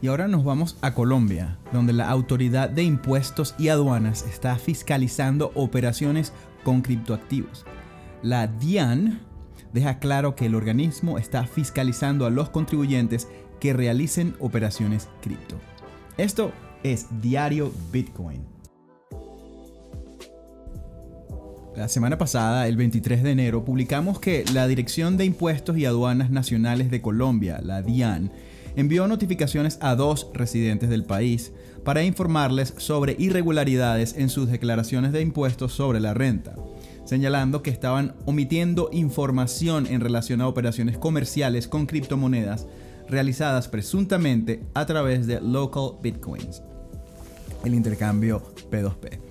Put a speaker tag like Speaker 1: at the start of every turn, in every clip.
Speaker 1: Y ahora nos vamos a Colombia, donde la Autoridad de Impuestos y Aduanas está fiscalizando operaciones con criptoactivos. La DIAN deja claro que el organismo está fiscalizando a los contribuyentes que realicen operaciones cripto. Esto es Diario Bitcoin. La semana pasada, el 23 de enero, publicamos que la Dirección de Impuestos y Aduanas Nacionales de Colombia, la DIAN, envió notificaciones a dos residentes del país para informarles sobre irregularidades en sus declaraciones de impuestos sobre la renta, señalando que estaban omitiendo información en relación a operaciones comerciales con criptomonedas realizadas presuntamente a través de local bitcoins, el intercambio P2P.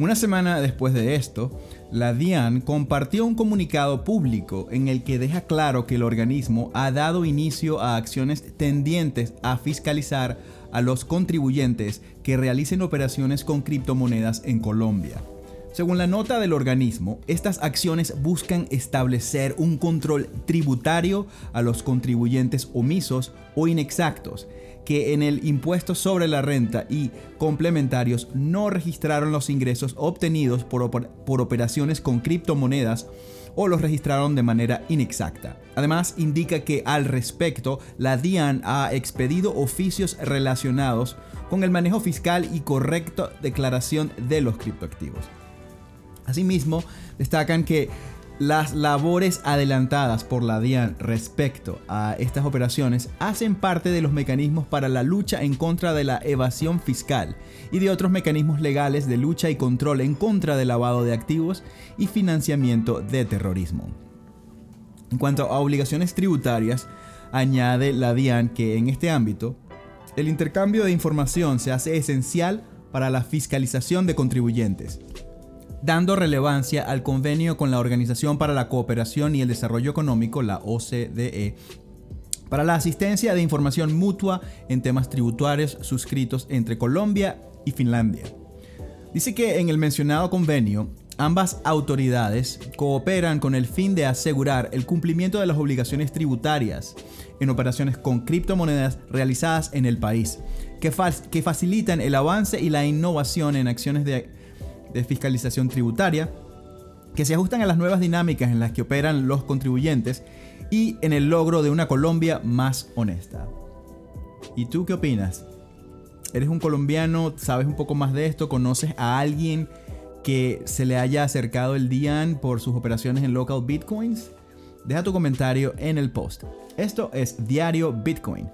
Speaker 1: Una semana después de esto, la DIAN compartió un comunicado público en el que deja claro que el organismo ha dado inicio a acciones tendientes a fiscalizar a los contribuyentes que realicen operaciones con criptomonedas en Colombia. Según la nota del organismo, estas acciones buscan establecer un control tributario a los contribuyentes omisos o inexactos que en el impuesto sobre la renta y complementarios no registraron los ingresos obtenidos por, operaciones con criptomonedas o los registraron de manera inexacta. Además, indica que al respecto, la DIAN ha expedido oficios relacionados con el manejo fiscal y correcta declaración de los criptoactivos. Asimismo, destacan que las labores adelantadas por la DIAN respecto a estas operaciones hacen parte de los mecanismos para la lucha en contra de la evasión fiscal y de otros mecanismos legales de lucha y control en contra del lavado de activos y financiamiento de terrorismo. En cuanto a obligaciones tributarias, añade la DIAN que en este ámbito, el intercambio de información se hace esencial para la fiscalización de contribuyentes dando relevancia al convenio con la Organización para la Cooperación y el Desarrollo Económico, la OCDE, para la asistencia de información mutua en temas tributarios suscritos entre Colombia y Finlandia. Dice que en el mencionado convenio, ambas autoridades cooperan con el fin de asegurar el cumplimiento de las obligaciones tributarias en operaciones con criptomonedas realizadas en el país, que, que facilitan el avance y la innovación en acciones de de fiscalización tributaria que se ajustan a las nuevas dinámicas en las que operan los contribuyentes y en el logro de una Colombia más honesta. ¿Y tú qué opinas? ¿Eres un colombiano? ¿Sabes un poco más de esto? ¿Conoces a alguien que se le haya acercado el DIAN por sus operaciones en local bitcoins? Deja tu comentario en el post. Esto es Diario Bitcoin